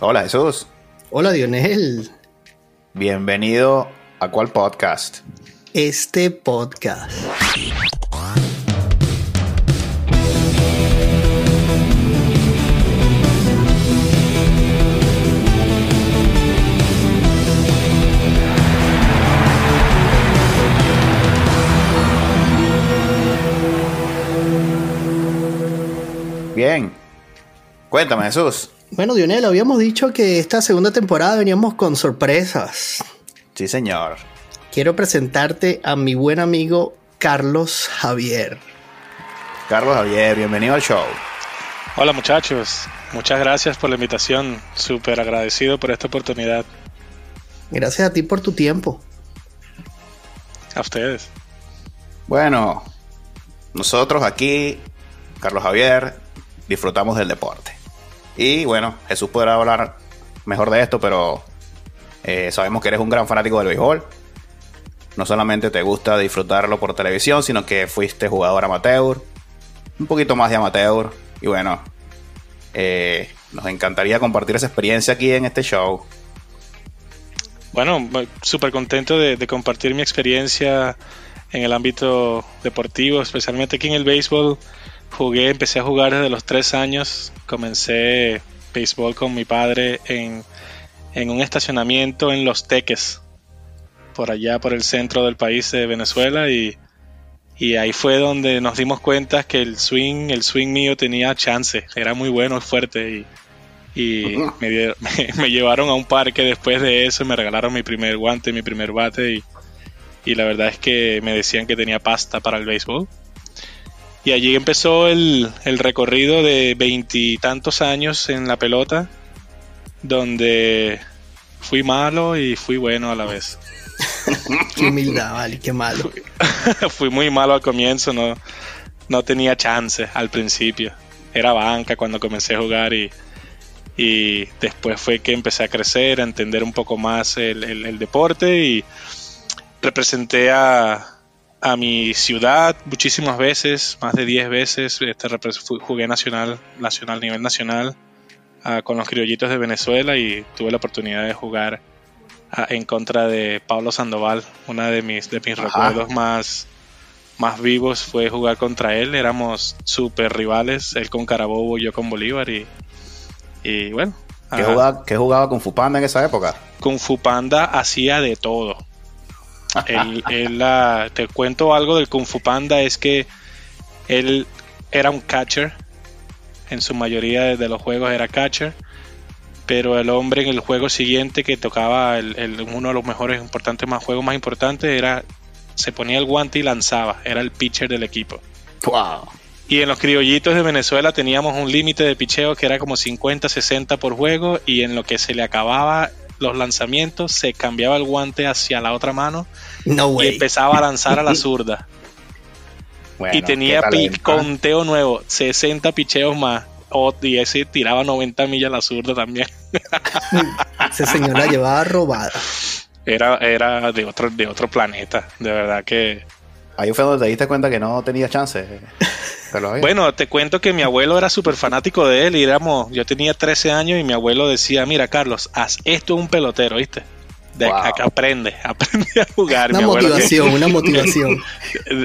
Hola Jesús. Hola Dionel. Bienvenido a cuál podcast. Este podcast. Bien. Cuéntame, Jesús. Bueno, Dionel, habíamos dicho que esta segunda temporada veníamos con sorpresas. Sí, señor. Quiero presentarte a mi buen amigo Carlos Javier. Carlos Javier, bienvenido al show. Hola muchachos, muchas gracias por la invitación, súper agradecido por esta oportunidad. Gracias a ti por tu tiempo. A ustedes. Bueno, nosotros aquí, Carlos Javier, disfrutamos del deporte. Y bueno, Jesús podrá hablar mejor de esto, pero eh, sabemos que eres un gran fanático del béisbol. No solamente te gusta disfrutarlo por televisión, sino que fuiste jugador amateur, un poquito más de amateur. Y bueno, eh, nos encantaría compartir esa experiencia aquí en este show. Bueno, súper contento de, de, compartir mi experiencia en el ámbito deportivo, especialmente aquí en el béisbol. Jugué, empecé a jugar desde los tres años. Comencé béisbol con mi padre en, en un estacionamiento en Los Teques, por allá por el centro del país de Venezuela. Y, y ahí fue donde nos dimos cuenta que el swing, el swing mío tenía chance, era muy bueno, fuerte. Y, y me, me, me, llevaron a un parque después de eso, me regalaron mi primer guante, mi primer bate y, y la verdad es que me decían que tenía pasta para el béisbol. Y allí empezó el, el recorrido de veintitantos años en la pelota, donde fui malo y fui bueno a la vez. qué humildad, vale, qué malo. fui muy malo al comienzo, no, no tenía chance al principio. Era banca cuando comencé a jugar y, y después fue que empecé a crecer, a entender un poco más el, el, el deporte y representé a, a, mi ciudad muchísimas veces, más de 10 veces, este, jugué nacional, nacional, nivel nacional uh, con los criollitos de Venezuela y tuve la oportunidad de jugar uh, en contra de Pablo Sandoval, una de mis, de mis recuerdos más, más vivos fue jugar contra él, éramos súper rivales, él con Carabobo y yo con Bolívar y, y bueno. ¿Qué, jugaba, ¿Qué jugaba con Fupanda en esa época? Con Fupanda hacía de todo. Él, él, uh, te cuento algo del Kung Fu Panda, es que él era un catcher, en su mayoría de los juegos era catcher, pero el hombre en el juego siguiente que tocaba el, el, uno de los mejores importantes más juegos más importantes era se ponía el guante y lanzaba, era el pitcher del equipo. Wow. Y en los criollitos de Venezuela teníamos un límite de picheo que era como 50, 60 por juego y en lo que se le acababa los lanzamientos, se cambiaba el guante hacia la otra mano no y empezaba a lanzar a la zurda. Bueno, y tenía conteo nuevo, 60 picheos más. Oh, y ese tiraba 90 millas a la zurda también. ese señor la llevaba robada. Era, era de otro, de otro planeta, de verdad que. Ahí fue donde te diste cuenta que no tenía chance. Bueno, te cuento que mi abuelo era súper fanático de él y éramos, yo tenía 13 años y mi abuelo decía, mira Carlos, haz esto un pelotero, ¿viste? De wow. acá aprende, aprende a jugar. Una mi motivación, que, una motivación.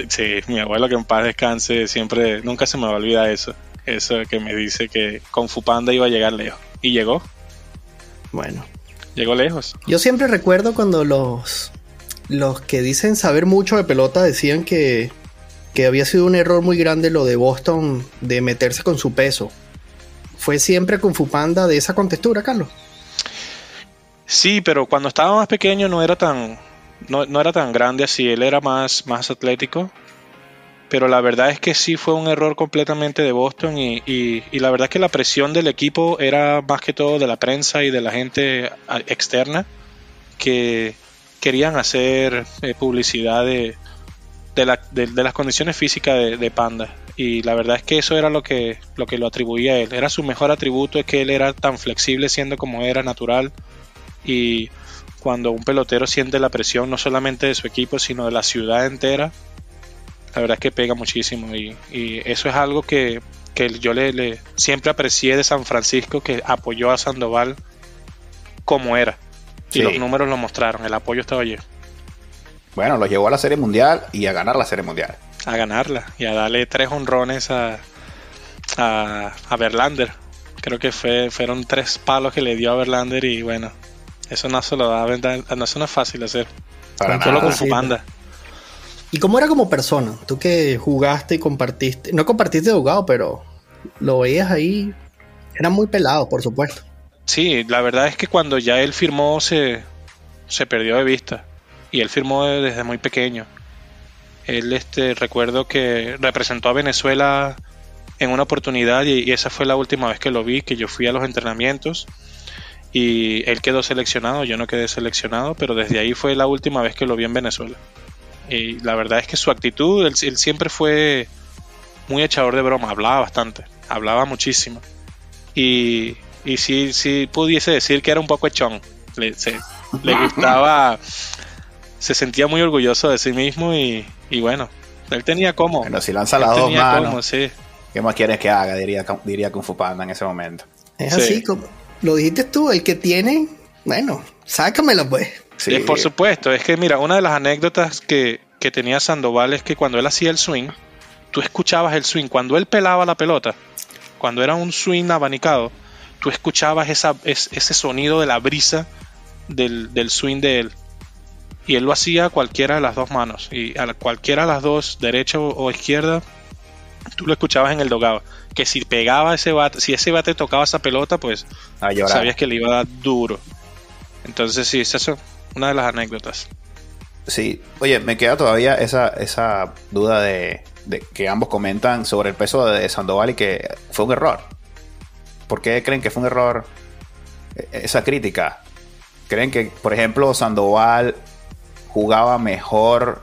sí, mi abuelo que en paz descanse, siempre, nunca se me va a olvidar eso. Eso que me dice que con Fupanda iba a llegar lejos. Y llegó. Bueno. Llegó lejos. Yo siempre recuerdo cuando los, los que dicen saber mucho de pelota decían que que había sido un error muy grande lo de Boston de meterse con su peso. ¿Fue siempre con Fupanda de esa contextura, Carlos? Sí, pero cuando estaba más pequeño no era tan, no, no, era tan grande así, él era más, más atlético. Pero la verdad es que sí fue un error completamente de Boston y, y, y la verdad es que la presión del equipo era más que todo de la prensa y de la gente externa que querían hacer eh, publicidad de, de, la, de, de, las condiciones físicas de, de, Panda. Y la verdad es que eso era lo que, lo que lo atribuía a él. Era su mejor atributo, es que él era tan flexible siendo como era, natural. Y cuando un pelotero siente la presión no solamente de su equipo, sino de la ciudad entera, la verdad es que pega muchísimo. Y, eso es algo que, que yo le, le, siempre aprecié de San Francisco, que apoyó a Sandoval como era. Y Sí. los números lo mostraron, el apoyo estaba allí. Bueno, los llevó a la Serie Mundial y a ganar la Serie Mundial. A ganarla y a darle tres honrones a, a, a Verlander. Creo que fue, fueron tres palos que le dio a Verlander y bueno, eso no se lo da, ¿verdad? no, eso no es fácil hacer. Para Solo con su panda. ¿Y cómo era como persona? Tú que jugaste y compartiste, no compartiste de jugado, pero lo veías ahí, era muy pelado, por supuesto. Sí, la verdad es que cuando ya él firmó se, se perdió de vista. Y él firmó desde muy pequeño. Él, este, recuerdo que representó a Venezuela en una oportunidad y, esa fue la última vez que lo vi, que yo fui a los entrenamientos y él quedó seleccionado, yo no quedé seleccionado, pero desde ahí fue la última vez que lo vi en Venezuela. Y la verdad es que su actitud, él, él siempre fue muy echador de broma, hablaba bastante, hablaba muchísimo. Y, y sí, sí pudiese decir que era un poco echón. Le, se- le gustaba, se sentía muy orgulloso de sí mismo y, y bueno, él tenía como. Bueno, si lanza las dos manos, cómo, sí. ¿qué más quieres que haga? Diría, diría Kung Fu Panda en ese momento. Es Sí. así como lo dijiste tú, el que tiene, bueno, sácamelo pues. Sí, Eh, por supuesto, es que mira, una de las anécdotas que, que tenía Sandoval es que cuando él hacía el swing, tú escuchabas el swing. Cuando él pelaba la pelota, cuando era un swing abanicado, tú escuchabas esa, es- ese sonido de la brisa del, del swing de él. Y él lo hacía a cualquiera de las dos manos. Y a cualquiera de las dos, derecha o, o izquierda, tú lo escuchabas en el dogado. Que si pegaba ese bate, si ese bate tocaba esa pelota, pues sabías que le iba a dar duro. Entonces sí, esa es una de las anécdotas. Sí, oye, me queda todavía esa, esa duda de, de que ambos comentan sobre el peso de Sandoval y que fue un error. ¿Por qué creen que fue un error eh, esa crítica? ¿Creen que, por ejemplo, Sandoval jugaba mejor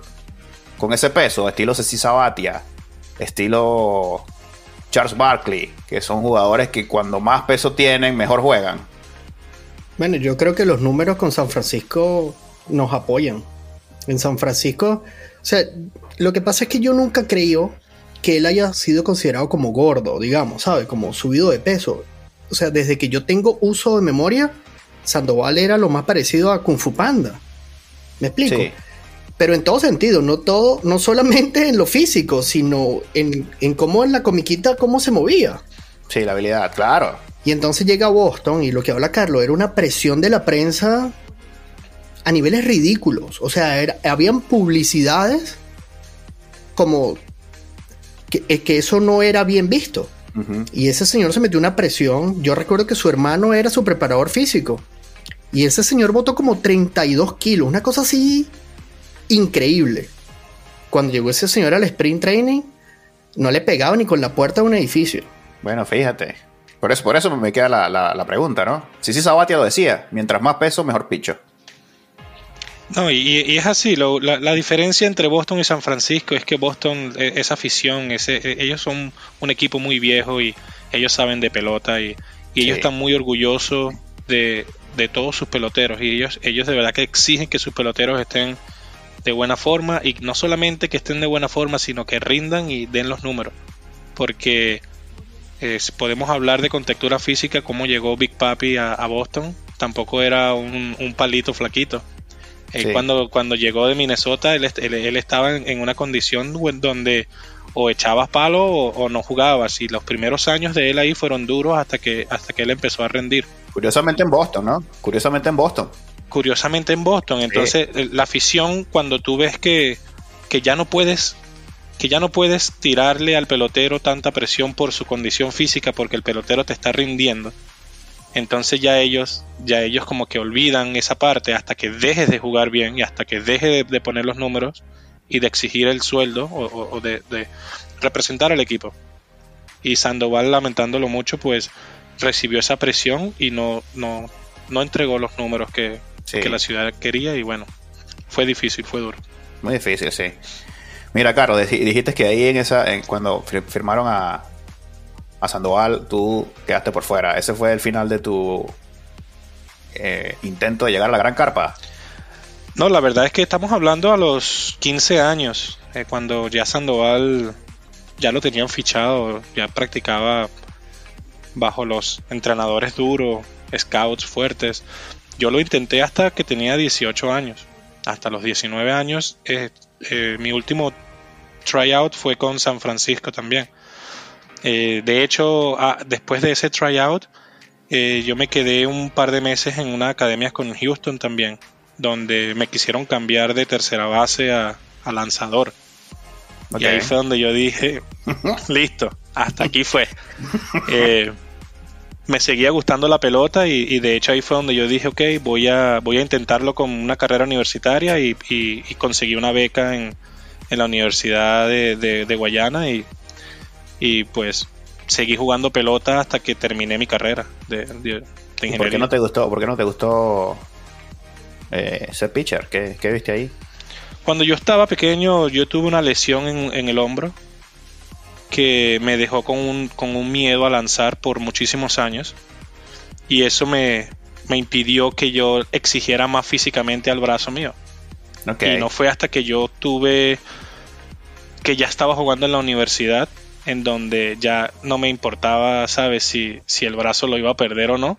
con ese peso? Estilo Ceci Sabatia, estilo Charles Barkley, que son jugadores que cuando más peso tienen, mejor juegan. Bueno, yo creo que los números con San Francisco nos apoyan. En San Francisco, o sea, lo que pasa es que yo nunca creo que él haya sido considerado como gordo, digamos, ¿sabe? Como subido de peso. O sea, desde que yo tengo uso de memoria, Sandoval era lo más parecido a Kung Fu Panda. ¿Me explico? Sí. Pero en todo sentido, no todo, no solamente en lo físico, sino en, en cómo en la comiquita, cómo se movía. Sí, la habilidad, claro. Y entonces llega a Boston y lo que habla Carlos era una presión de la prensa a niveles ridículos. O sea, era- habían publicidades como que, eh, que eso no era bien visto. Y ese señor se metió una presión. Yo recuerdo que su hermano era su preparador físico. Y ese señor votó como 32 kilos, una cosa así increíble. Cuando llegó ese señor al sprint training, no le pegaba ni con la puerta de un edificio. Bueno, fíjate. Por eso, por eso me queda la, la- la pregunta, ¿no? Si sí Sabatia lo decía, mientras más peso, mejor picho. No, y, y es así, lo- la, la diferencia entre Boston y San Francisco es que Boston, eh, esa afición, ese, eh, ellos son un equipo muy viejo y ellos saben de pelota y, y ellos Sí. están muy orgullosos de, de todos sus peloteros y ellos, ellos de verdad que exigen que sus peloteros estén de buena forma y no solamente que estén de buena forma, sino que rindan y den los números. Porque eh, podemos hablar de contextura física, cómo llegó Big Papi a, a Boston, tampoco era un, un palito flaquito. Él Sí. cuando, cuando llegó de Minnesota, él, est- él- él estaba en, en una condición donde o echabas palo o, o no jugabas. Y los primeros años de él ahí fueron duros hasta que, hasta que él empezó a rendir. Curiosamente en Boston, ¿no? Curiosamente en Boston. Curiosamente en Boston. Entonces, el- la afición, cuando tú ves que, que ya no puedes que ya no puedes tirarle al pelotero tanta presión por su condición física porque el pelotero te está rindiendo. Entonces ya ellos, ya ellos como que olvidan esa parte hasta que dejes de jugar bien y hasta que dejes de, de poner los números y de exigir el sueldo o, o- o de, de representar al equipo. Y Sandoval, lamentándolo mucho, pues recibió esa presión y no, no, no entregó los números que, Sí. que la ciudad quería y bueno, fue difícil, fue duro. Muy difícil, sí. Mira, Caro, dij- dijiste que ahí en esa, en- cuando fir- firmaron a, a Sandoval, tú quedaste por fuera. Ese fue el final de tu eh, intento de llegar a la gran carpa. No, la verdad es que estamos hablando a los 15 años, eh, cuando ya Sandoval ya lo tenían fichado, ya practicaba bajo los entrenadores duros, scouts fuertes. yo lo intenté hasta que tenía 18 años. Hasta los 19 años, eh, mi último tryout fue con San Francisco también. Eh, de hecho, ah, después de ese tryout, yo me quedé un par de meses en una academia con Houston también, donde me quisieron cambiar de tercera base a, lanzador. Y ahí fue donde yo dije, listo, hasta aquí fue. me seguía gustando la pelota y, de hecho ahí fue donde yo dije, ok, voy a, voy a intentarlo con una carrera universitaria y, conseguí una beca en, la Universidad de, Guayana y, y, pues seguí jugando pelota hasta que terminé mi carrera de, ingeniería. ¿Por qué no te gustó, por qué no te gustó eh, ser pitcher? ¿Qué, ¿Qué, viste ahí? Cuando yo estaba pequeño yo tuve una lesión en, en el hombro que me dejó con un, con un miedo a lanzar por muchísimos años y eso me, me impidió que yo exigiera más físicamente al brazo mío. Y no fue hasta que yo tuve que ya estaba jugando en la universidad en donde ya no me importaba, ¿sabes? Si, si el brazo lo iba a perder o no.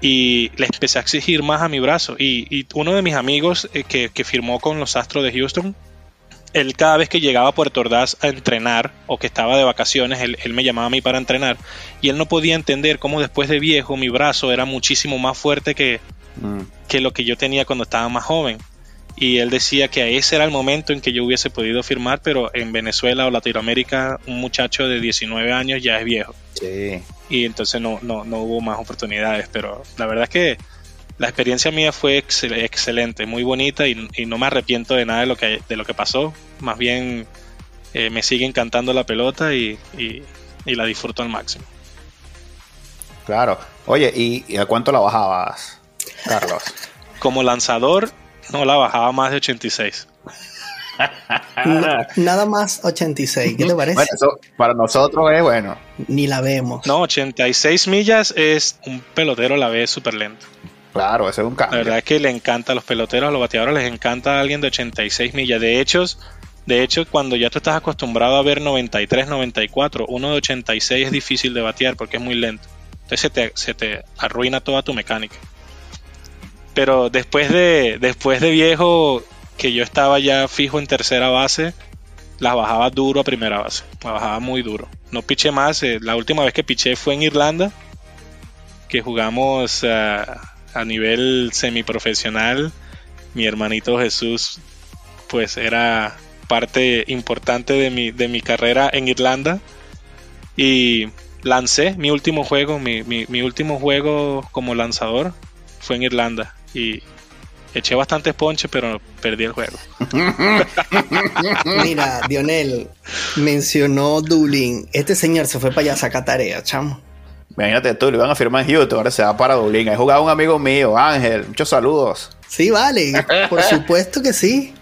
Y le empecé a exigir más a mi brazo. Y, uno de mis amigos eh, que, que firmó con los Astros de Houston, él cada vez que llegaba a Puerto Ordaz a entrenar o que estaba de vacaciones, él, me llamaba a mí para entrenar y él no podía entender cómo después de viejo mi brazo era muchísimo más fuerte que, mm. que lo que yo tenía cuando estaba más joven. Y él decía que ese era el momento en que yo hubiese podido firmar, pero en Venezuela o Latinoamérica un muchacho de 19 años ya es viejo. Y entonces no, no, no hubo más oportunidades, pero la verdad es que la experiencia mía fue excelente, muy bonita y, no me arrepiento de nada de lo que, de lo que pasó. Más bien eh, me sigue encantando la pelota y, la disfruto al máximo. Claro. Oye, ¿y, a cuánto la bajabas, Carlos? Como lanzador, no la bajaba más de 86. nada más 86, ¿qué te parece? Bueno, eso para nosotros es bueno. Ni la vemos. No, 86 millas es un pelotero la ve súper lento. Claro, ese es un cambio. La verdad es que le encanta a los peloteros, a los bateadores les encanta a alguien de 86 millas. De hecho, de hecho, cuando ya tú estás acostumbrado a ver 93, 94, uno de 86 es difícil de batear porque es muy lento. Entonces se te, se te arruina toda tu mecánica. Pero después de, después de viejo, que yo estaba ya fijo en tercera base, las bajaba duro a primera base. La bajaba muy duro. No piché más. Eh, la última vez que piché fue en Irlanda, que jugamos a nivel semiprofesional, mi hermanito Jesús, pues era parte importante de mi, de mi carrera en Irlanda. Y lancé mi último juego, mi, mi, último juego como lanzador fue en Irlanda. Y eché bastantes ponches, pero perdí el juego. Mira, Dionel mencionó Dublín. Este señor se fue para allá a sacar tarea, chamo. Imagínate tú, le iban a firmar en Houston, ahora se va para Dublín. He jugado un amigo mío, Ángel. Muchos saludos. Sí, vale. Por supuesto que sí.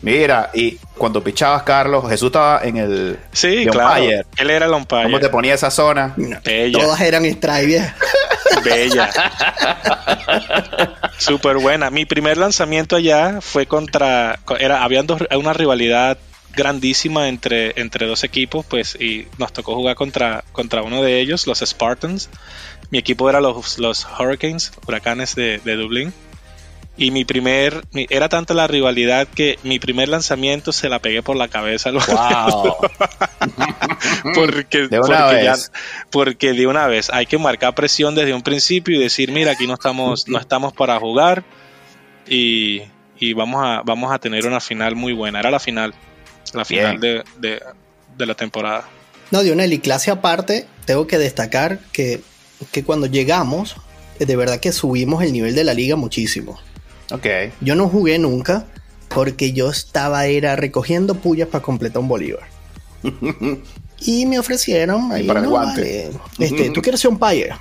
Mira, y cuando pichabas, Carlos, Jesús estaba en el. Sí, claro. Él era el umpire. ¿Cómo te ponía esa zona? Todas eran strike, Bella. Súper buena. Mi primer lanzamiento allá fue contra. Era, habían dos, una rivalidad grandísima entre, entre dos equipos, pues, y nos tocó jugar contra, contra uno de ellos, los Spartans. Mi equipo era los, los Hurricanes, huracanes de, de Dublín. Y mi primer, era tanta la rivalidad que mi primer lanzamiento se la pegué por la cabeza. Wow. porque, de una vez. porque de una vez hay que marcar presión desde un principio y decir, mira, aquí no estamos, no estamos para jugar y, y vamos, a, vamos a tener una final muy buena. Era la final la final de, la temporada. No, Dionel, y clase aparte, tengo que destacar que, cuando llegamos, de verdad que subimos el nivel de la liga muchísimo. Ok. Yo no jugué nunca porque yo estaba era recogiendo pullas para completar un Bolívar. y me ofrecieron ahí, para el guante. este, tú quieres ser un payer.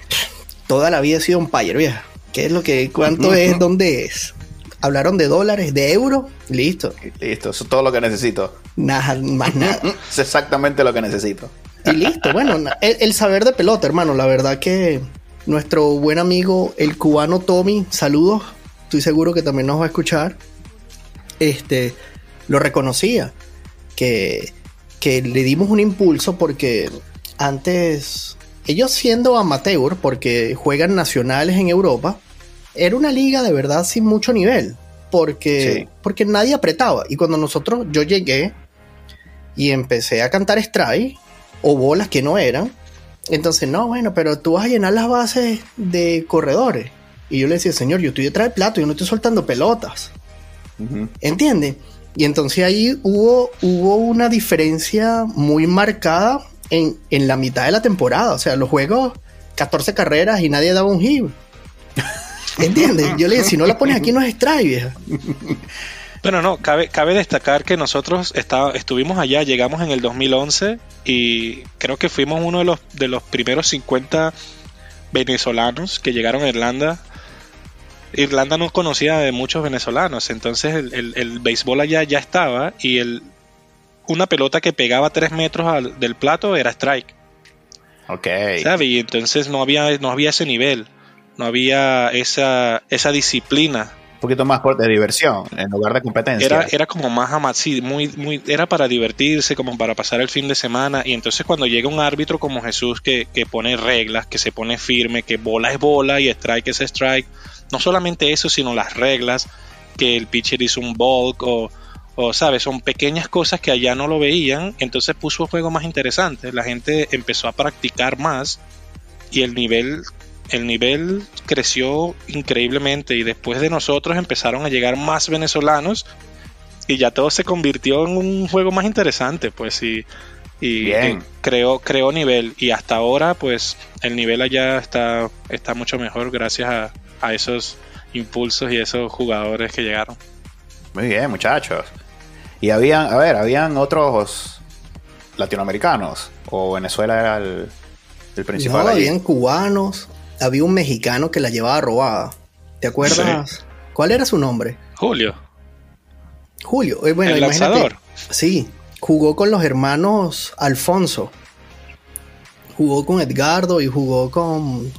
Toda la vida he sido un payer, vieja. ¿Qué es lo que, cuánto es, dónde es? hablaron de dólares, de euros, listo. Listo, eso es todo lo que necesito. Nada, más nada. es exactamente lo que necesito. Y listo, bueno, el, saber de pelota, hermano, la verdad que nuestro buen amigo, el cubano Tommy, saludos, estoy seguro que también nos va a escuchar, este, lo reconocía, que, que le dimos un impulso porque antes, ellos siendo amateur, porque juegan nacionales en Europa, era una liga de verdad sin mucho nivel, porque, porque nadie apretaba. Y cuando nosotros, yo llegué y empecé a cantar strike o bolas que no eran, entonces, no, bueno, pero tú vas a llenar las bases de corredores. Y yo le decía, señor, yo estoy detrás del plato, yo no estoy soltando pelotas. ¿Entiendes? Y entonces ahí hubo, hubo una diferencia muy marcada en, en, la mitad de la temporada. O sea, los juegos, 14 carreras y nadie daba un hit. ¿Entiendes? Yo le dije, si no la pones aquí no es strike. Bueno, no, cabe, cabe destacar que nosotros está, estuvimos allá, llegamos en el 2011 y creo que fuimos uno de los, de los primeros 50 venezolanos que llegaron a Irlanda. Irlanda no conocía de muchos venezolanos, entonces el, el, béisbol allá ya estaba y el, una pelota que pegaba 3 metros del plato era strike. Ok. ¿Sabes? Y entonces no había, no había ese nivel, no había esa, esa disciplina un poquito más de diversión en lugar de competencia. Era, era como más sí, muy, muy, era para divertirse, como para pasar el fin de semana. Y entonces cuando llega un árbitro como Jesús que, que pone reglas, que se pone firme, que bola es bola y strike es strike, no solamente eso, sino las reglas, que el pitcher hizo un bulk o, o sabes, son pequeñas cosas que allá no lo veían, entonces puso el juego más interesante. La gente empezó a practicar más y el nivel el nivel creció increíblemente y después de nosotros empezaron a llegar más venezolanos y ya todo se convirtió en un juego más interesante, pues y, y, creó, creó nivel. Y hasta ahora pues el nivel allá está, está mucho mejor gracias a, a esos impulsos y esos jugadores que llegaron. Muy bien, muchachos. Y habían, a ver, habían otros latinoamericanos o Venezuela era el, el principal. No, habían cubanos, había un mexicano que la llevaba robada. ¿Te acuerdas? ¿Cuál era su nombre? Julio. Julio. Eh, bueno, el lanzador. Sí, jugó con los hermanos Alfonso. Jugó con Edgardo y jugó con.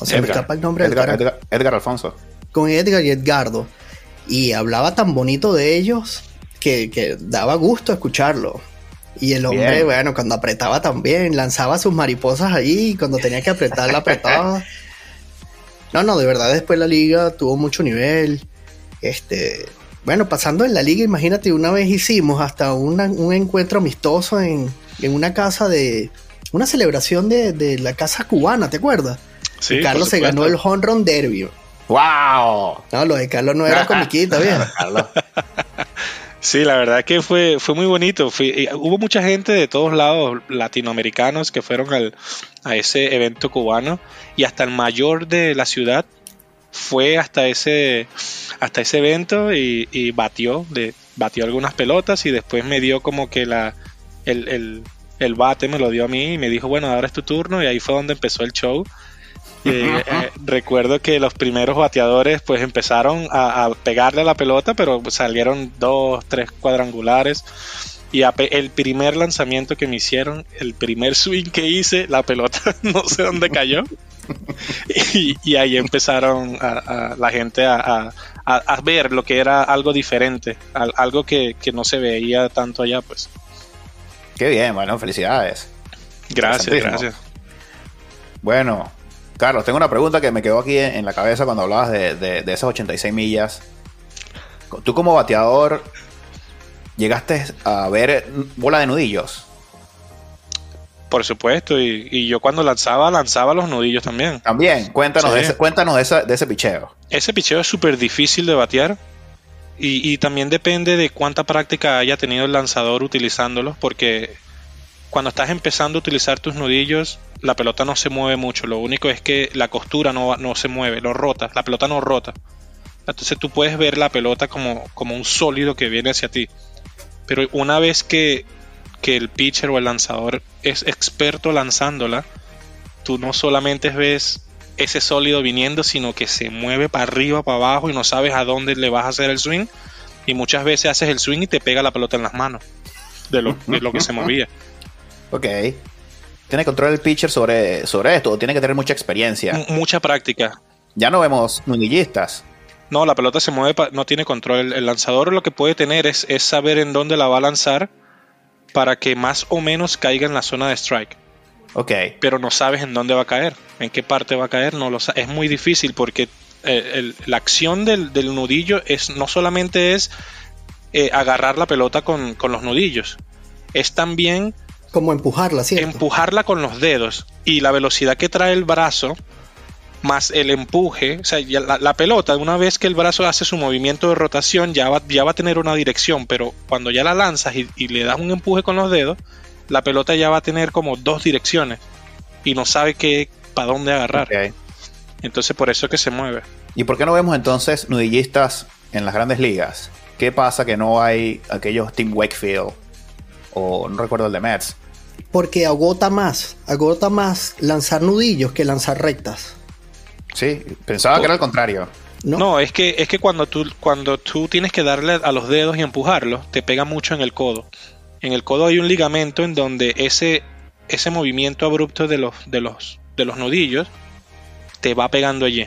O sea, Edgar, el nombre Edgar, Edgar, Alfonso. Con Edgar y Edgardo. Y hablaba tan bonito de ellos que, que daba gusto escucharlo. Y el hombre, bueno, cuando apretaba también, lanzaba sus mariposas ahí, y cuando tenía que apretar, la apretaba. No, no, de verdad después la liga tuvo mucho nivel. Este, bueno, pasando en la liga, imagínate, una vez hicimos hasta un encuentro amistoso en, una casa de, una celebración de, la casa cubana, ¿te acuerdas? Sí, Carlos se ganó el Home Run Derby. ¡Wow! No, lo de Carlos no era comiquita, bien. Sí, la verdad que fue, fue muy bonito. hubo mucha gente de todos lados latinoamericanos que fueron al, a ese evento cubano y hasta el mayor de la ciudad fue hasta ese, hasta ese evento y, batió, de, batió algunas pelotas y después me dio como que la, el, el, el bate me lo dio a mí y me dijo, bueno, ahora es tu turno y ahí fue donde empezó el show eh, recuerdo que los primeros bateadores pues empezaron a, pegarle a la pelota, pero salieron dos, tres cuadrangulares. Y el primer lanzamiento que me hicieron, el primer swing que hice, la pelota no sé dónde cayó. y, ahí empezaron a, la gente a, ver lo que era algo diferente, algo que, que, no se veía tanto allá, pues. Qué bien, bueno, felicidades. Gracias, gracias. Bueno, Carlos, tengo una pregunta que me quedó aquí en la cabeza cuando hablabas de, esas 86 millas. Tú como bateador, ¿llegaste a ver bola de nudillos? Por supuesto, y, yo cuando lanzaba, lanzaba los nudillos también. También, cuéntanos, de, ese, cuéntanos de, ese picheo. Ese picheo es súper difícil de batear y, y, también depende de cuánta práctica haya tenido el lanzador utilizándolos, porque cuando estás empezando a utilizar tus nudillos, la pelota no se mueve mucho. Lo único es que la costura no, no se mueve, lo rota. La pelota no rota. Entonces tú puedes ver la pelota como, como un sólido que viene hacia ti. Pero una vez que, que el pitcher o el lanzador es experto lanzándola, tú no solamente ves ese sólido viniendo, sino que se mueve para arriba, para abajo y no sabes a dónde le vas a hacer el swing. Y muchas veces haces el swing y te pega la pelota en las manos de lo, de lo que se movía. Ok. ¿Tiene control el pitcher sobre, sobre esto o tiene que tener mucha experiencia? mucha práctica. Ya no vemos nudillistas. No, la pelota se mueve, no tiene control. El, lanzador lo que puede tener es, saber en dónde la va a lanzar para que más o menos caiga en la zona de strike. Ok. Pero no sabes en dónde va a caer, en qué parte va a caer, no lo Es muy difícil porque la acción del, nudillo es no solamente es eh, agarrar la pelota con, los nudillos, es también como empujarla, ¿cierto? Empujarla con los dedos y la velocidad que trae el brazo más el empuje, o sea, la, pelota, una vez que el brazo hace su movimiento de rotación, ya va, ya va a tener una dirección, pero cuando ya la lanzas y, le das un empuje con los dedos, la pelota ya va a tener como dos direcciones y no sabe qué, para dónde agarrar. Entonces por eso es que se mueve. ¿Y por qué no vemos entonces nudillistas en las grandes ligas? ¿Qué pasa que no hay aquellos Team Wakefield o no recuerdo el de Mets? Porque agota más, agota más lanzar nudillos que lanzar rectas. Sí, pensaba que era al contrario. No. es que es que cuando tú cuando tú tienes que darle a los dedos y empujarlos, te pega mucho en el codo. En el codo hay un ligamento en donde ese ese movimiento abrupto de los de los de los nudillos te va pegando allí.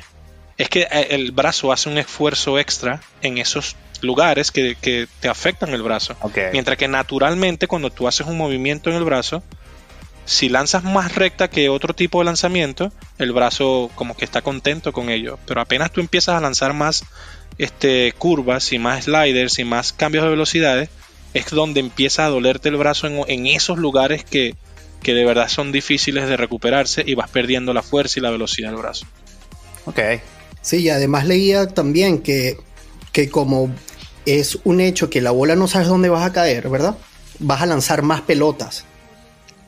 Es que eh, el brazo hace un esfuerzo extra en esos lugares que, te afectan el brazo. Mientras que naturalmente cuando tú haces un movimiento en el brazo, si lanzas más recta que otro tipo de lanzamiento, el brazo como que está contento con ello. Pero apenas tú empiezas a lanzar más este, curvas y más sliders y más cambios de velocidades, es donde empieza a dolerte el brazo en, esos lugares que, que, de verdad son difíciles de recuperarse y vas perdiendo la fuerza y la velocidad del brazo. Ok. Sí, y además leía también que, que como es un hecho que la bola no sabes dónde vas a caer, ¿verdad? Vas a lanzar más pelotas.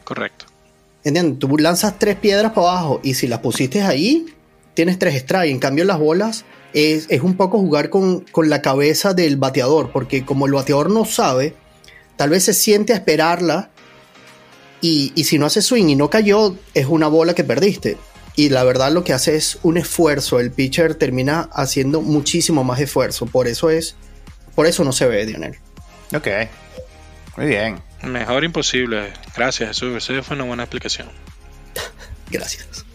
Correcto. ¿Entiendes? Tú lanzas tres piedras para abajo y si las pusiste ahí, tienes tres strikes. En cambio, las bolas es, un poco jugar con, la cabeza del bateador, porque como el bateador no sabe, tal vez se siente a esperarla y, y, si no hace swing y no cayó, es una bola que perdiste. Y la verdad lo que hace es un esfuerzo. El pitcher termina haciendo muchísimo más esfuerzo. Por eso es, por eso no se ve, Dionel. Ok. Muy bien. Mejor imposible. Gracias, Jesús. Esa fue una buena explicación. Gracias.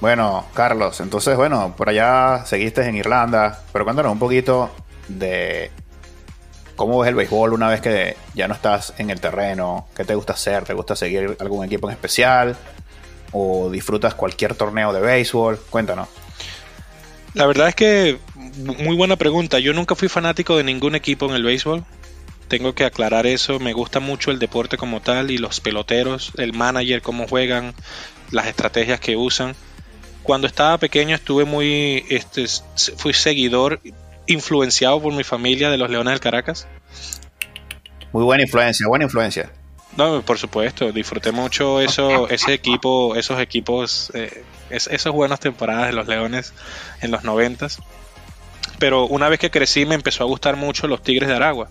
Bueno, Carlos, entonces, bueno, por allá seguiste en Irlanda, pero cuéntanos un poquito de cómo ves el béisbol una vez que ya no estás en el terreno, qué te gusta hacer, te gusta seguir algún equipo en especial o disfrutas cualquier torneo de béisbol, cuéntanos. La verdad es que muy buena pregunta. Yo nunca fui fanático de ningún equipo en el béisbol tengo que aclarar eso. Me gusta mucho el deporte como tal y los peloteros, el manager, cómo juegan, las estrategias que usan. Cuando estaba pequeño estuve muy, este, fui seguidor, influenciado por mi familia de los Leones del Caracas. Muy buena influencia, buena influencia. No, por supuesto, disfruté mucho eso, ese equipo, esos equipos, eh, esas buenas temporadas de los Leones en los noventas. Pero una vez que crecí me empezó a gustar mucho los Tigres de Aragua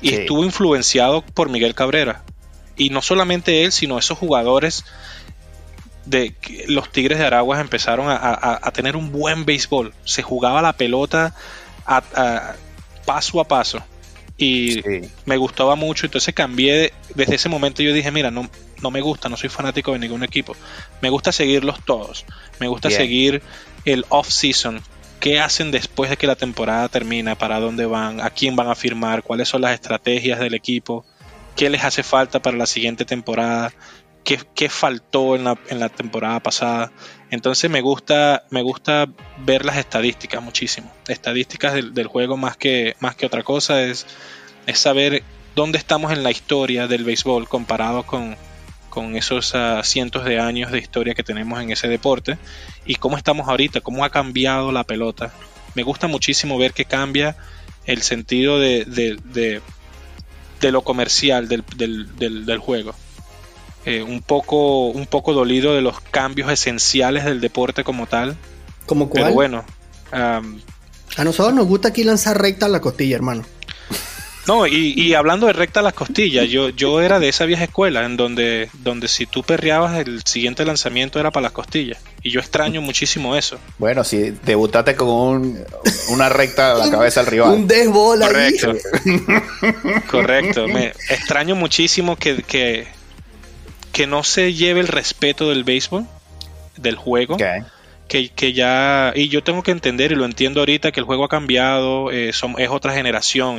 y estuvo influenciado por Miguel Cabrera. Y no solamente él, sino esos jugadores de los Tigres de Araguas empezaron a, tener un buen béisbol. Se jugaba la pelota a, paso a paso. Y me gustaba mucho. Entonces cambié. Desde ese momento yo dije, mira, no, no me gusta, no soy fanático de ningún equipo. Me gusta seguirlos todos. Me gusta seguir el off-season qué hacen después de que la temporada termina, para dónde van, a quién van a firmar, cuáles son las estrategias del equipo, qué les hace falta para la siguiente temporada, qué, faltó en la, temporada pasada. Entonces me gusta, me gusta ver las estadísticas muchísimo. Estadísticas del, juego más que, más que otra cosa es, es saber dónde estamos en la historia del béisbol comparado con, con esos ah, cientos de años de historia que tenemos en ese deporte y cómo estamos ahorita, cómo ha cambiado la pelota. Me gusta muchísimo ver que cambia el sentido de, de, lo comercial del, del, juego. Eh, un, poco, un poco dolido de los cambios esenciales del deporte como tal. ¿Como cuál? Pero bueno. a nosotros nos gusta aquí lanzar recta la costilla, hermano. No, y, hablando de recta a las costillas, yo, yo era de esa vieja escuela en donde, donde si tú perreabas el siguiente lanzamiento era para las costillas. Y yo extraño muchísimo eso. Bueno, si debutaste con una recta a la cabeza al rival. Un desbola. Correcto. Correcto. Me extraño muchísimo que, que, que no se lleve el respeto del béisbol, del juego que, ya, y yo tengo que entender y lo entiendo ahorita que el juego ha cambiado, eh, es otra generación,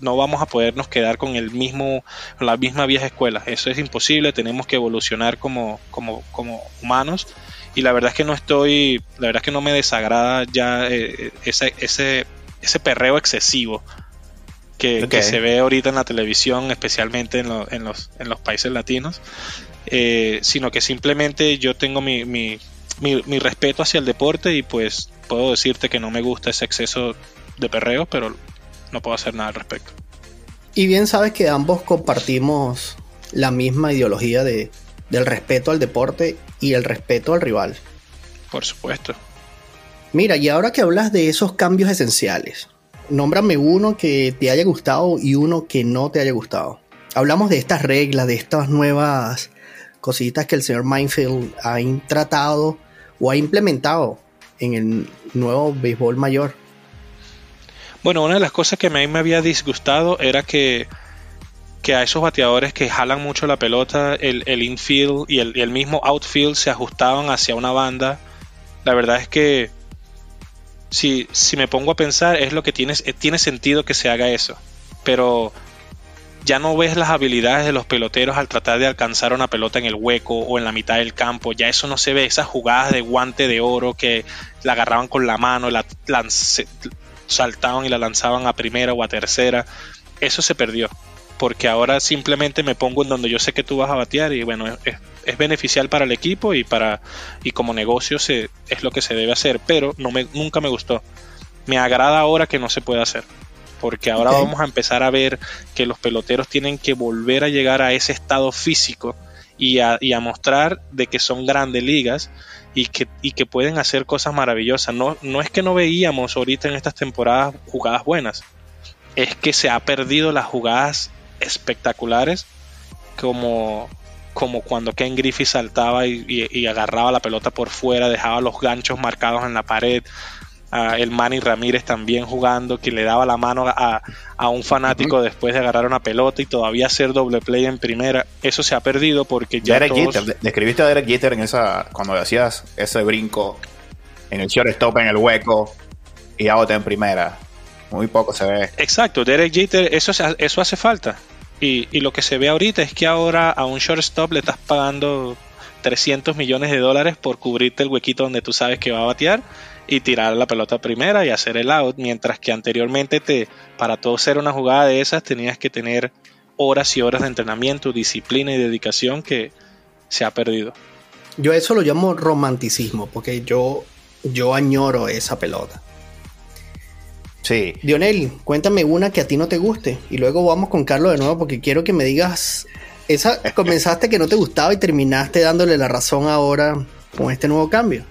no vamos a podernos quedar con el mismo, la misma vieja escuela, eso es imposible, tenemos que evolucionar como, como, como humanos. Y la verdad es que no estoy, la verdad es que no me desagrada ya eh, ese, ese, ese perreo excesivo que, se ve ahorita en la televisión, especialmente en, en, los, en los países latinos, eh, sino que simplemente yo tengo mi, mi, mi, respeto hacia el deporte y pues puedo decirte que no me gusta ese exceso de perreo, pero no puedo hacer nada al respecto. Y bien sabes que ambos compartimos la misma ideología de, del respeto al deporte y el respeto al rival. Por supuesto. Mira, y ahora que hablas de esos cambios esenciales, nómbrame uno que te haya gustado y uno que no te haya gustado. Hablamos de estas reglas, de estas nuevas cositas que el señor Mindfield ha tratado o ha implementado en el nuevo béisbol mayor. Bueno, una de las cosas que a mí me había disgustado era que, que a esos bateadores que jalan mucho la pelota, el, infield y el, el mismo outfield se ajustaban hacia una banda. La verdad es que si, si me pongo a pensar, es lo que tiene, tiene sentido que se haga eso. Pero ya no ves las habilidades de los peloteros al tratar de alcanzar una pelota en el hueco o en la mitad del campo. Ya eso no se ve. Esas jugadas de guante de oro que la agarraban con la mano, la saltaban y la lanzaban a primera o a tercera. Eso se perdió. Porque ahora simplemente me pongo en donde yo sé que tú vas a batear y bueno, es, es beneficial para el equipo y para y como negocio se, es lo que se debe hacer, pero no me, nunca me gustó. Me agrada ahora que no se puede hacer, porque ahora vamos a empezar a ver que los peloteros tienen que volver a llegar a ese estado físico y a, y a mostrar de que son grandes ligas y que, y que pueden hacer cosas maravillosas. No, no es que no veíamos ahorita en estas temporadas jugadas buenas, es que se ha perdido las jugadas espectaculares como como cuando Ken Griffey saltaba y, agarraba la pelota por fuera, dejaba los ganchos marcados en la pared. El Manny Ramírez también jugando, que le daba la mano a, un fanático después de agarrar una pelota y todavía hacer doble play en primera. Eso se ha perdido porque ya. Derek Jeter, describiste a Derek Jeter en esa, cuando hacías ese brinco en el shortstop en el hueco y out en primera. Muy poco se ve. Exacto, Derek Jeter, eso, eso hace falta. Y, lo que se ve ahorita es que ahora a un shortstop le estás pagando 300 millones de dólares por cubrirte el huequito donde tú sabes que va a batear y tirar la pelota primera y hacer el out, mientras que anteriormente te para todo ser una jugada de esas tenías que tener horas y horas de entrenamiento, disciplina y dedicación que se ha perdido. Yo eso lo llamo romanticismo, porque yo, yo añoro esa pelota. Sí. Dionel, cuéntame una que a ti no te guste y luego vamos con Carlos de nuevo porque quiero que me digas, esa comenzaste que no te gustaba y terminaste dándole la razón ahora con este nuevo cambio.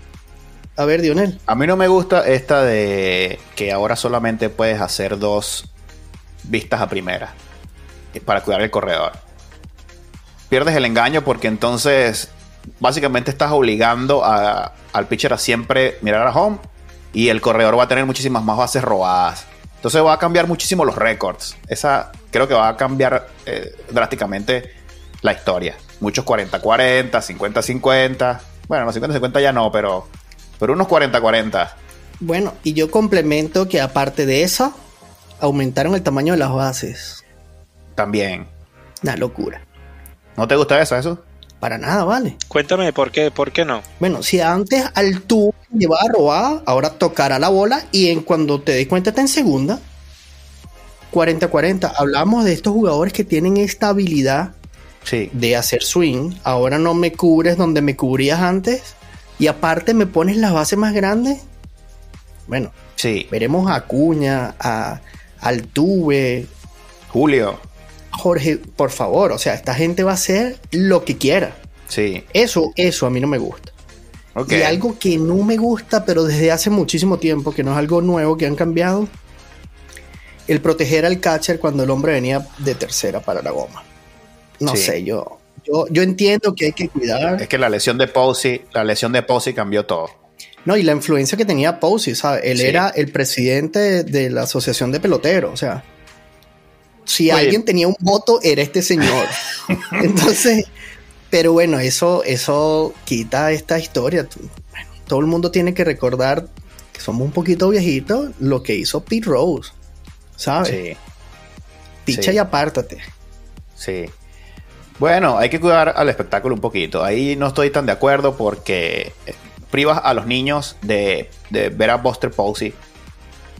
A ver, Dionel. A mí no me gusta esta de que ahora solamente puedes hacer dos vistas a primera para cuidar el corredor. Pierdes el engaño porque entonces básicamente estás obligando al pitcher a siempre mirar a home y el corredor va a tener muchísimas más bases robadas. Entonces va a cambiar muchísimo los récords. Esa creo que va a cambiar eh, drásticamente la historia. Muchos 40-40, 50-50. Bueno, los 50-50 ya no, pero, pero unos 40-40. Bueno, y yo complemento que aparte de eso, aumentaron el tamaño de las bases. También. Una locura. ¿No te gusta eso, eso? Para nada, vale. Cuéntame por qué, por qué no. Bueno, si antes al tú llevaba robada, ahora tocará la bola y en cuando te des cuenta está en segunda. 40-40. Hablamos de estos jugadores que tienen esta habilidad de hacer swing. Ahora no me cubres donde me cubrías antes. Y aparte me pones las bases más grandes. Bueno, sí. veremos a Cuña, a Altuve, Julio. Jorge, por favor, o sea, esta gente va a hacer lo que quiera. Sí. Eso, eso a mí no me gusta. Y algo que no me gusta, pero desde hace muchísimo tiempo, que no es algo nuevo que han cambiado, el proteger al catcher cuando el hombre venía de tercera para la goma. No sé, yo, yo, yo entiendo que hay que cuidar. Es que la lesión de Posey, la lesión de Posey cambió todo. No, y la influencia que tenía Posey, ¿sabes? Él era el presidente de la asociación de peloteros, o sea, si alguien tenía un voto, era este señor. Entonces, pero bueno, eso, eso quita esta historia. todo el mundo tiene que recordar que somos un poquito viejitos lo que hizo Pete Rose. ¿Sabes? Sí. Picha y apártate. Sí. Bueno, hay que cuidar al espectáculo un poquito. Ahí no estoy tan de acuerdo porque privas a los niños de, ver a Buster Posey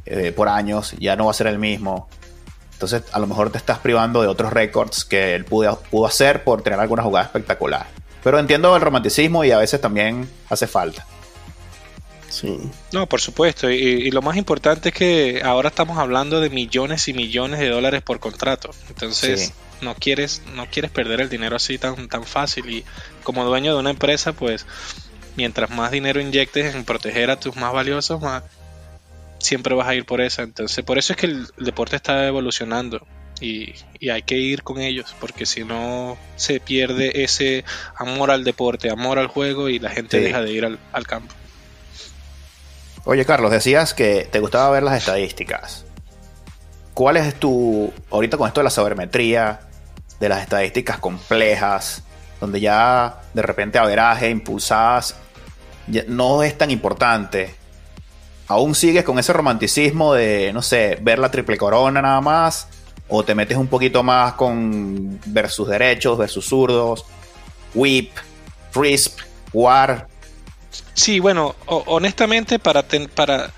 eh, por años, ya no va a ser el mismo. Entonces, a lo mejor te estás privando de otros récords que él pudo, pudo hacer por tener alguna jugada espectacular. Pero entiendo el romanticismo y a veces también hace falta. Sí. No, por supuesto. Y, lo más importante es que ahora estamos hablando de millones y millones de dólares por contrato. Entonces, no quieres, no quieres perder el dinero así tan, tan fácil. Y como dueño de una empresa, pues mientras más dinero inyectes en proteger a tus más valiosos, más siempre vas a ir por esa. Entonces, por eso es que el, deporte está evolucionando. Y, hay que ir con ellos, porque si no se pierde ese amor al deporte, amor al juego y la gente deja de ir al campo. Oye, Carlos, decías que te gustaba ver las estadísticas. ¿Cuál es tu, ahorita con esto de la sabermetría, de las estadísticas complejas, donde ya de repente averaje, impulsadas, no es tan importante? ¿Aún sigues con ese romanticismo de, no sé, ver la triple corona nada más? ¿O te metes un poquito más con versus derechos, versus zurdos, whip, crisp, war? Sí, bueno, honestamente para, para,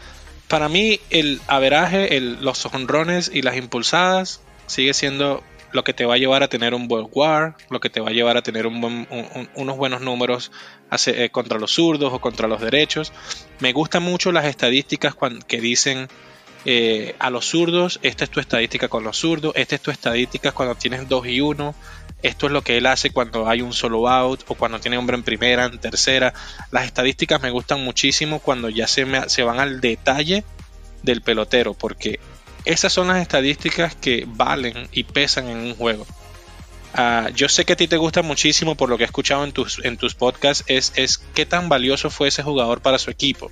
para mí el averaje, los honrones y las impulsadas sigue siendo lo que te va a llevar a tener un buen war, lo que te va a llevar a tener unos buenos números eh, contra los zurdos o contra los derechos. Me gustan mucho las estadísticas que dicen eh, a los zurdos, esta es tu estadística con los zurdos, esta es tu estadística cuando tienes 2 y 1, esto es lo que él hace cuando hay un solo out o cuando tiene hombre en primera, en tercera. Las estadísticas me gustan muchísimo cuando ya se, se van al detalle del pelotero, porque esas son las estadísticas que valen y pesan en un juego. Ah, yo sé que a ti te gusta muchísimo por lo que he escuchado en tus, en tus podcasts, es, es qué tan valioso fue ese jugador para su equipo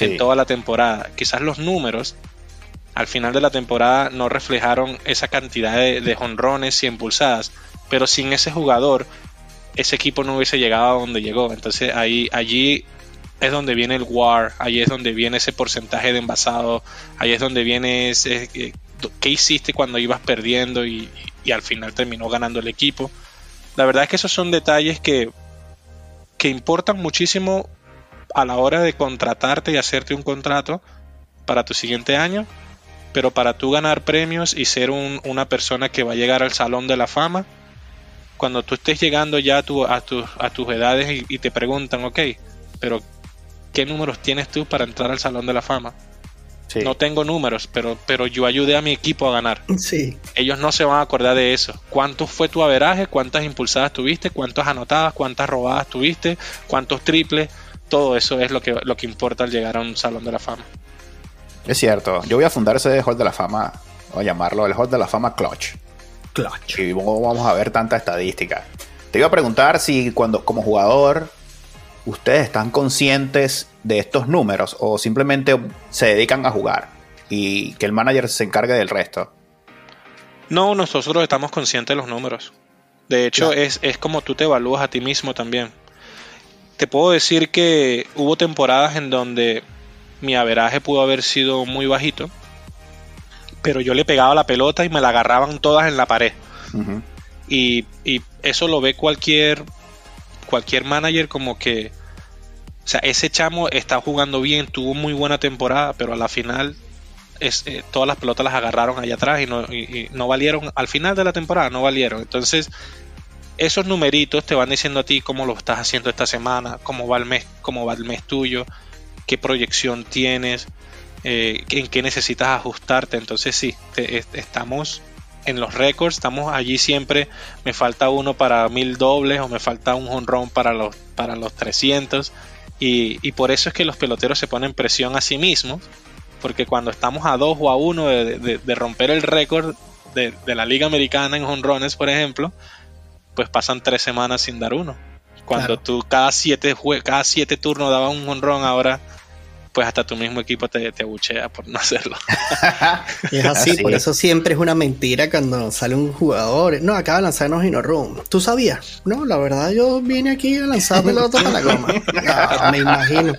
en toda la temporada. Quizás los números al final de la temporada no reflejaron esa cantidad de, de jonrones y impulsadas, pero sin ese jugador, ese equipo no hubiese llegado a donde llegó. Entonces ahí, allí es donde viene el war, ahí es donde viene ese porcentaje de envasado, ahí es donde viene ese qué hiciste cuando ibas perdiendo y, al final terminó ganando el equipo. La verdad es que esos son detalles que, que importan muchísimo a la hora de contratarte y hacerte un contrato para tu siguiente año, pero para tú ganar premios y ser una persona que va a llegar al salón de la fama, cuando tú estés llegando ya a, a, a tus edades y, te preguntan, ok, pero ¿qué números tienes tú para entrar al Salón de la Fama? No tengo números, pero, pero yo ayudé a mi equipo a ganar. Sí. Ellos no se van a acordar de eso. ¿Cuánto fue tu averaje? ¿Cuántas impulsadas tuviste? ¿Cuántas anotadas? ¿Cuántas robadas tuviste? ¿Cuántos triples? Todo eso es lo que, lo que importa al llegar a un Salón de la Fama. Es cierto. Yo voy a fundar ese Hall de la Fama, o a llamarlo el Hall de la Fama Clutch. Y vamos a ver tanta estadística. Te iba a preguntar si cuando como jugador ustedes están conscientes de estos números o simplemente se dedican a jugar y que el manager se encargue del resto. No, nosotros estamos conscientes de los números. De hecho, es, es como tú te evalúas a ti mismo también. Te puedo decir que hubo temporadas en donde mi averaje pudo haber sido muy bajito pero yo le pegaba la pelota y me la agarraban todas en la pared. y, eso lo ve cualquier, cualquier manager como que, o sea, ese chamo está jugando bien, tuvo muy buena temporada, pero a la final es, eh, todas las pelotas las agarraron allá atrás y no, y no valieron, al final de la temporada no valieron. Entonces, esos numeritos te van diciendo a ti cómo lo estás haciendo esta semana, cómo va el mes, cómo va el mes tuyo, qué proyección tienes. Eh, en qué necesitas ajustarte. Entonces sí, estamos en los récords, estamos allí siempre. Me falta uno para mil dobles o me falta un honrón para los, para los 300. Y, por eso es que los peloteros se ponen presión a sí mismos. Porque cuando estamos a dos o a uno de, romper el récord de, la Liga Americana en honrones, por ejemplo, pues pasan tres semanas sin dar uno. Cuando tú cada siete, cada siete turnos daba un honrón, ahora pues hasta tu mismo equipo te, te abuchea por no hacerlo. es así, por eso siempre es una mentira cuando sale un jugador. No, acaba de lanzarnos no Room. ¿Tú sabías? No, la verdad yo vine aquí a lanzarme la otra para la goma. me imagino.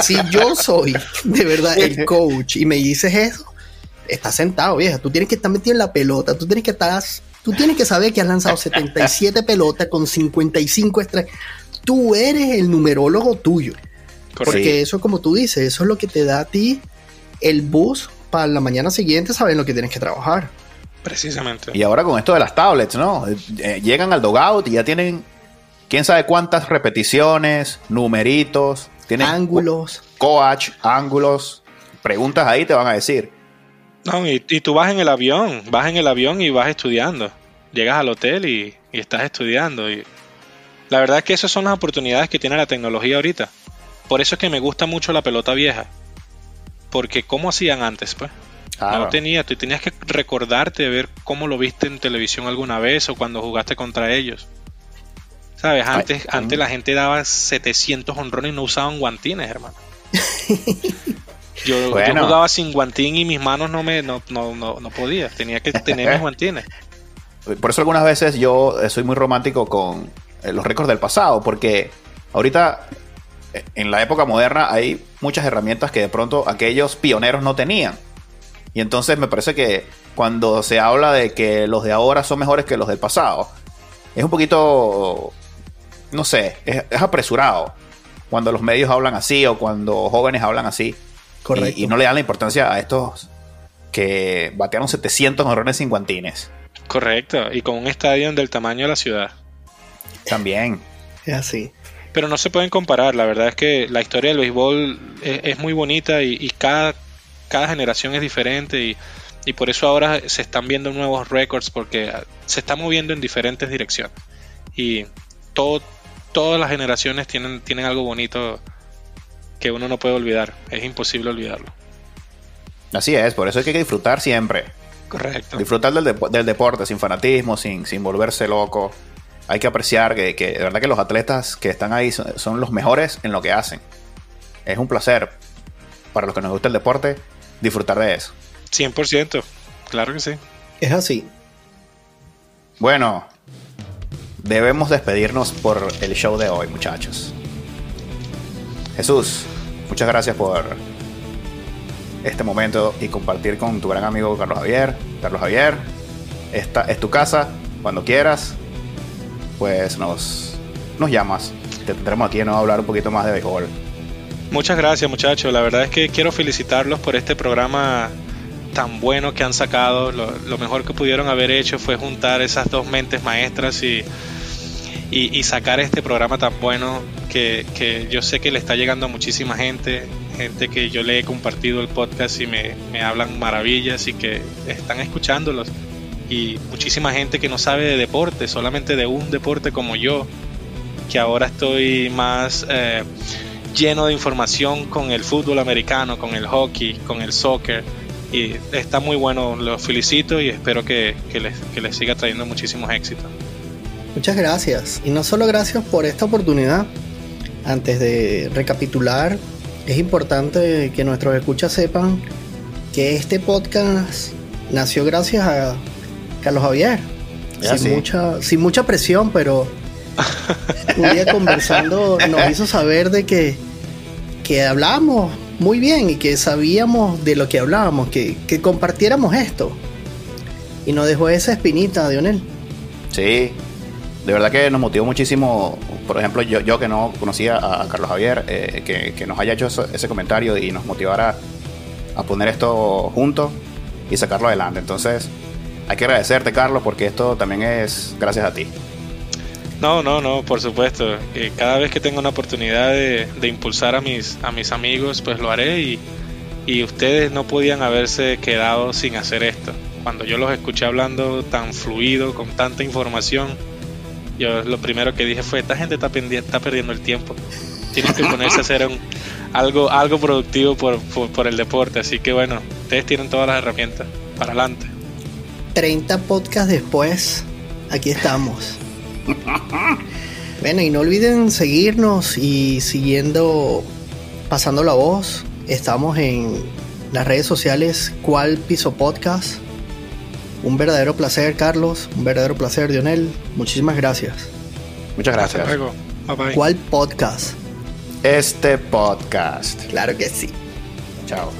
Si yo soy de verdad el coach y me dices eso, estás sentado, vieja. Tú tienes que estar metido en la pelota, tú tienes que estar... Tú tienes que saber que has lanzado 77 pelotas con 55 estrellas. Tú eres el numerólogo tuyo. Porque eso, como tú dices, eso es lo que te da a ti el bus para la mañana siguiente saber lo que tienes que trabajar. Precisamente. Y ahora con esto de las tablets, ¿no? Eh, llegan al dogout y ya tienen quién sabe cuántas repeticiones, numeritos, tienen ángulos, coach, ángulos, preguntas ahí te van a decir. No, y, tú vas en el avión, vas en el avión y vas estudiando. Llegas al hotel y, y estás estudiando. Y la verdad es que esas son las oportunidades que tiene la tecnología ahorita. Por eso es que me gusta mucho la pelota vieja. Porque ¿cómo hacían antes, pues? No tenía, tú tenías que recordarte de ver cómo lo viste en televisión alguna vez o cuando jugaste contra ellos. ¿Sabes? Antes, antes la gente daba 700 honrones y no usaban guantines, hermano. Yo, jugaba sin guantín y mis manos no me no, no, no, podía. Tenía que tener mis guantines. Por eso algunas veces yo soy muy romántico con eh, los récords del pasado, porque ahorita eh, en la época moderna hay muchas herramientas que de pronto aquellos pioneros no tenían. Y entonces me parece que cuando se habla de que los de ahora son mejores que los del pasado, es un poquito, no sé, es, apresurado cuando los medios hablan así o cuando jóvenes hablan así. Correcto. Y, no le dan la importancia a estos que batearon 700 horrones sin guantines. Correcto, y con un estadio del tamaño de la ciudad. También. Es así. Pero no se pueden comparar, la verdad es que la historia del béisbol es, muy bonita y, y, cada cada generación es diferente y, por eso ahora se están viendo nuevos récords porque se está moviendo en diferentes direcciones. Y todo, todas las generaciones tienen, tienen algo bonito que uno no puede olvidar. Es imposible olvidarlo. Así es, por eso hay que disfrutar siempre. Correcto. Disfrutar del, del deporte sin fanatismo, sin, sin volverse loco. Hay que apreciar que, que, de verdad que los atletas que están ahí son, son los mejores en lo que hacen. Es un placer para los que nos gusta el deporte disfrutar de eso. 100%, claro que sí. Es así. Bueno, debemos despedirnos por el show de hoy, muchachos. Jesús, muchas gracias por este momento y compartir con tu gran amigo Carlos Javier. Carlos Javier, esta es tu casa, cuando quieras, pues nos, nos llamas. Te tendremos aquí ¿no? a hablar un poquito más de béisbol. Muchas gracias muchachos, la verdad es que quiero felicitarlos por este programa tan bueno que han sacado. Lo, mejor que pudieron haber hecho fue juntar esas dos mentes maestras y, y, sacar este programa tan bueno que, que, yo sé que le está llegando a muchísima gente, gente que yo le he compartido el podcast y me, me hablan maravillas y que están escuchándolos. Y muchísima gente que no sabe de deporte, solamente de un deporte como yo, que ahora estoy más... Eh, lleno de información con el fútbol americano, con el hockey, con el soccer. Y está muy bueno, los felicito y espero que, les, que les siga trayendo muchísimos éxitos. Muchas gracias. Y no solo gracias por esta oportunidad. Antes de recapitular, es importante que nuestros escuchas sepan que este podcast nació gracias a Carlos Javier. sin, mucha, sin mucha presión, pero un día conversando nos hizo saber de que, que hablábamos muy bien y que sabíamos de lo que hablábamos, que, compartiéramos esto. Y nos dejó esa espinita, Dionel. Sí, de verdad que nos motivó muchísimo, por ejemplo, yo, yo que no conocía a Carlos Javier, eh, que, nos haya hecho ese comentario y nos motivara a poner esto juntos y sacarlo adelante. Entonces, hay que agradecerte, Carlos, porque esto también es gracias a ti. No, no, no, por supuesto. Eh, cada vez que tenga una oportunidad de, impulsar a mis, a mis amigos, pues lo haré y, y ustedes no podían haberse quedado sin hacer esto. Cuando yo los escuché hablando tan fluido, con tanta información, yo lo primero que dije fue, esta gente está, está perdiendo el tiempo. Tienen que ponerse a hacer algo, algo productivo por, por, el deporte. Así que bueno, ustedes tienen todas las herramientas. Para adelante. 30 podcasts después, aquí estamos. Bueno, y no olviden seguirnos y siguiendo, pasando la voz. Estamos en las redes sociales Cual Piso Podcast. Un verdadero placer, Carlos. Un verdadero placer, Dionel. Muchísimas gracias. Muchas gracias. ¿Cuál podcast? Este podcast. Claro que sí. Chao.